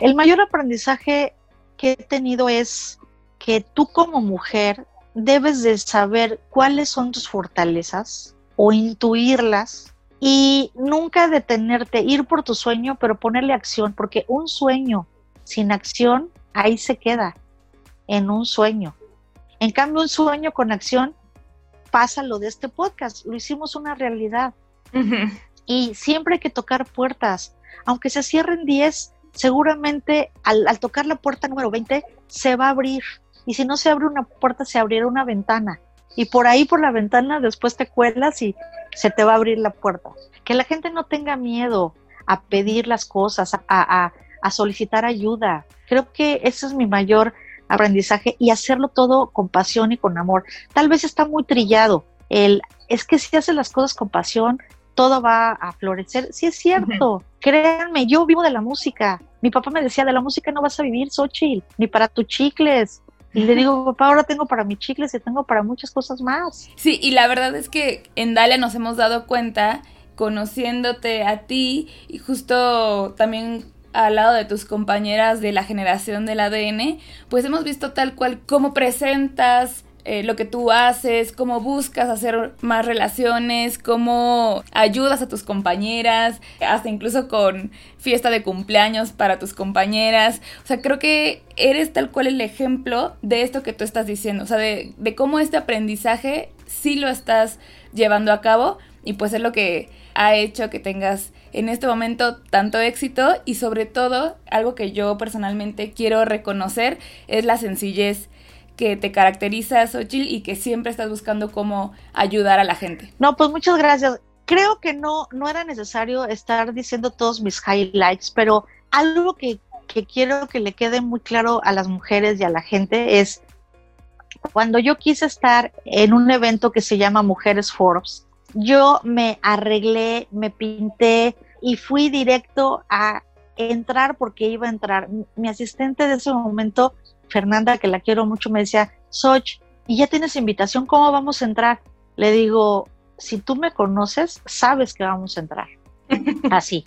El mayor aprendizaje que he tenido es que tú como mujer debes de saber cuáles son tus fortalezas o intuirlas y nunca detenerte, ir por tu sueño, pero ponerle acción, porque un sueño sin acción ahí se queda, en un sueño. En cambio, un sueño con acción pasa lo de este podcast, lo hicimos una realidad. Y siempre hay que tocar puertas. Aunque se cierren 10, seguramente al, tocar la puerta número 20 se va a abrir. Y si no se abre una puerta, se abrirá una ventana. Y por ahí, por la ventana, después te cuelas y se te va a abrir la puerta. Que la gente no tenga miedo a pedir las cosas, a, a solicitar ayuda. Creo que ese es mi mayor aprendizaje y hacerlo todo con pasión y con amor. Tal vez está muy trillado el, es que si haces las cosas con pasión, todo va a florecer. Sí es cierto, créanme, yo vivo de la música. Mi papá me decía, de la música no vas a vivir, Xochitl, ni para tus chicles. Y le digo, papá, ahora tengo para mis chicles y tengo para muchas cosas más. Sí, y la verdad es que en Dalia nos hemos dado cuenta, conociéndote a ti y justo también al lado de tus compañeras de la generación del ADN, pues hemos visto tal cual cómo presentas, eh, lo que tú haces, cómo buscas hacer más relaciones, cómo ayudas a tus compañeras, hasta incluso con fiesta de cumpleaños para tus compañeras. O sea, creo que eres tal cual el ejemplo de esto que tú estás diciendo, o sea, de, de cómo este aprendizaje sí lo estás llevando a cabo y pues es lo que ha hecho que tengas en este momento tanto éxito y sobre todo algo que yo personalmente quiero reconocer es la sencillez que te caracteriza, Xochitl, y que siempre estás buscando cómo ayudar a la gente. No, pues muchas gracias. Creo que no, no era necesario estar diciendo todos mis highlights, pero algo que, que quiero que le quede muy claro a las mujeres y a la gente es cuando yo quise estar en un evento que se llama Mujeres Forbes, yo me arreglé, me pinté y fui directo a entrar porque iba a entrar. Mi asistente de ese momento Fernanda, que la quiero mucho, me decía, Soch, ¿y ya tienes invitación? ¿Cómo vamos a entrar? Le digo, si tú me conoces, sabes que vamos a entrar. Así.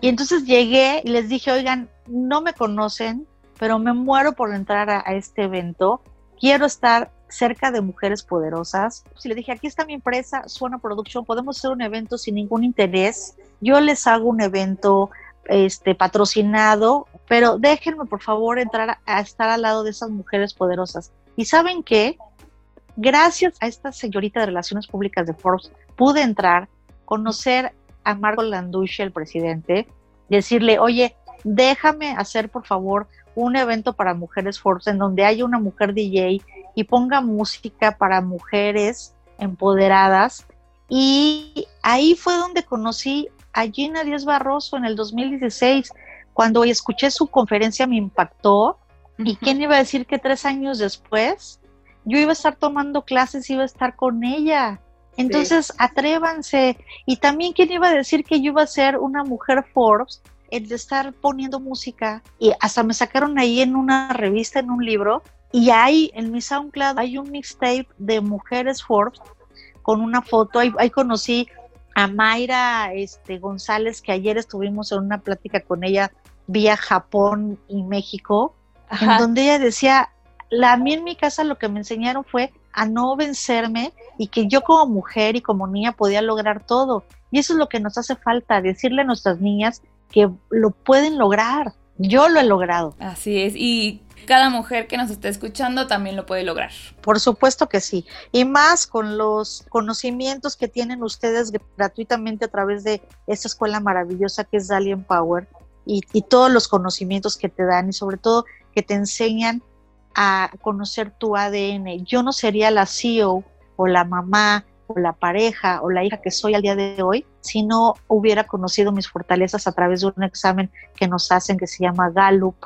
Y entonces llegué y les dije, oigan, no me conocen, pero me muero por entrar a, este evento. Quiero estar cerca de mujeres poderosas. Si le dije, aquí está mi empresa, Suena Production, podemos hacer un evento sin ningún interés. Yo les hago un evento este, patrocinado, pero déjenme por favor entrar a, estar al lado de esas mujeres poderosas. Y saben qué, gracias a esta señorita de Relaciones Públicas de Forbes, pude entrar, conocer a Marco Landucci, el presidente, decirle, oye, déjame hacer por favor un evento para mujeres Forbes en donde haya una mujer DJ y ponga música para mujeres empoderadas. Y ahí fue donde conocí a Gina Díaz Barroso en el 2016. Cuando escuché su conferencia me impactó. ¿Y quién iba a decir que tres años después yo iba a estar tomando clases, iba a estar con ella? Entonces, atrévanse. Y también, ¿quién iba a decir que yo iba a ser una mujer Forbes? El de estar poniendo música. Y hasta me sacaron ahí en una revista, en un libro. Y ahí, en mi SoundCloud, hay un mixtape de mujeres Forbes con una foto. Ahí, conocí a Mayra este, González, que ayer estuvimos en una plática con ella vía Japón y México, en donde ella decía, la, a mí en mi casa lo que me enseñaron fue a no vencerme y que yo como mujer y como niña podía lograr todo. Y eso es lo que nos hace falta, decirle a nuestras niñas que lo pueden lograr. Yo lo he logrado. Así es. Y cada mujer que nos esté escuchando también lo puede lograr. Por supuesto que sí. Y más con los conocimientos que tienen ustedes gratuitamente a través de esta escuela maravillosa que es Dalian Power y, y todos los conocimientos que te dan y sobre todo que te enseñan a conocer tu ADN. Yo no sería la CEO o la mamá o la pareja o la hija que soy al día de hoy si no hubiera conocido mis fortalezas a través de un examen que nos hacen que se llama Gallup,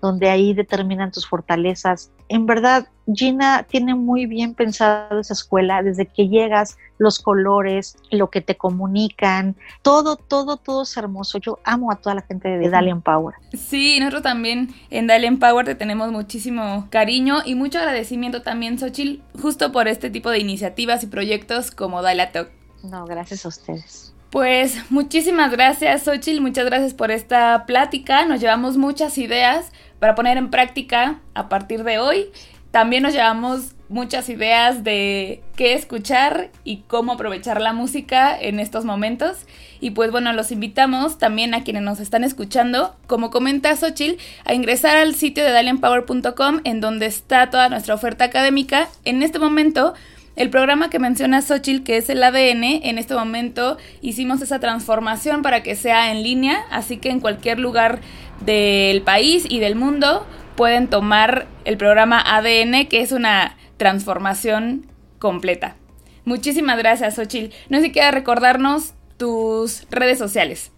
donde ahí determinan tus fortalezas. En verdad, Gina tiene muy bien pensado esa escuela, desde que llegas, los colores, lo que te comunican, todo, todo, todo es hermoso. Yo amo a toda la gente de Dalian Power. Sí, nosotros también en Dalian Power te tenemos muchísimo cariño y mucho agradecimiento también, Xochitl, justo por este tipo de iniciativas y proyectos como Dalia Talk. No, gracias a ustedes. Pues muchísimas gracias, Xochitl, muchas gracias por esta plática. Nos llevamos muchas ideas para poner en práctica a partir de hoy. También nos llevamos muchas ideas de qué escuchar y cómo aprovechar la música en estos momentos. Y pues bueno, los invitamos también a quienes nos están escuchando, como comenta Xochitl, a ingresar al sitio de dalianpower.com en donde está toda nuestra oferta académica. En este momento el programa que menciona Xochitl, que es el ADN, en este momento hicimos esa transformación para que sea en línea, así que en cualquier lugar del país y del mundo pueden tomar el programa ADN, que es una transformación completa. Muchísimas gracias, Xochitl. No si quieres recordarnos tus redes sociales.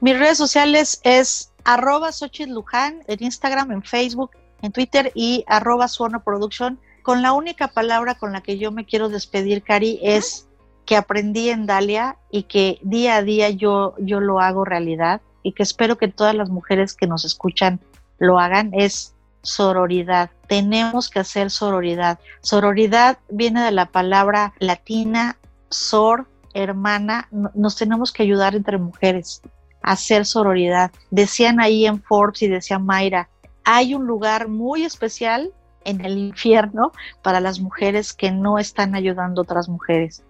Mis redes sociales es arroba en Instagram, en Facebook, en Twitter y arroba Production con la única palabra con la que yo me quiero despedir, Cari, es que aprendí en Dalia y que día a día yo, yo lo hago realidad y que espero que todas las mujeres que nos escuchan lo hagan, es sororidad. Tenemos que hacer sororidad. Sororidad viene de la palabra latina sor, hermana. Nos tenemos que ayudar entre mujeres a hacer sororidad. Decían ahí en Forbes y decía Mayra, hay un lugar muy especial en el infierno para las mujeres que no están ayudando a otras mujeres.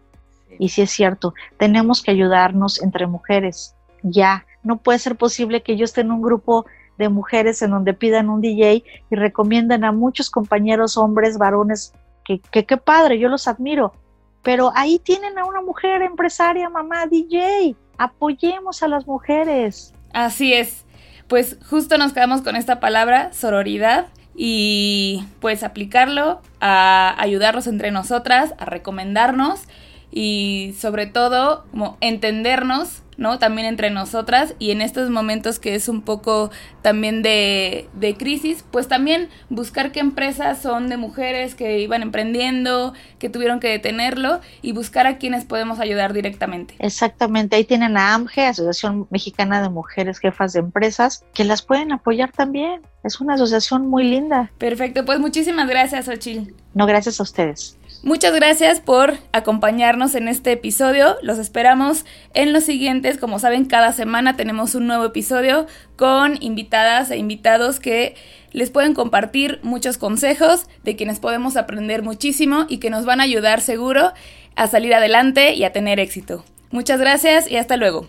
Y si es cierto, tenemos que ayudarnos entre mujeres. Ya, no puede ser posible que yo esté en un grupo de mujeres en donde pidan un DJ y recomiendan a muchos compañeros hombres, varones, que qué padre, yo los admiro. Pero ahí tienen a una mujer empresaria, mamá, DJ. Apoyemos a las mujeres. Así es. Pues justo nos quedamos con esta palabra, sororidad y pues aplicarlo a ayudarnos entre nosotras, a recomendarnos y sobre todo como entendernos ¿no? También entre nosotras y en estos momentos que es un poco también de, de crisis, pues también buscar qué empresas son de mujeres que iban emprendiendo, que tuvieron que detenerlo y buscar a quienes podemos ayudar directamente. Exactamente, ahí tienen a AMGE, Asociación Mexicana de Mujeres Jefas de Empresas, que las pueden apoyar también. Es una asociación muy linda. Perfecto, pues muchísimas gracias, Ochil. No, gracias a ustedes. Muchas gracias por acompañarnos en este episodio. Los esperamos en los siguientes. Como saben, cada semana tenemos un nuevo episodio con invitadas e invitados que les pueden compartir muchos consejos de quienes podemos aprender muchísimo y que nos van a ayudar seguro a salir adelante y a tener éxito. Muchas gracias y hasta luego.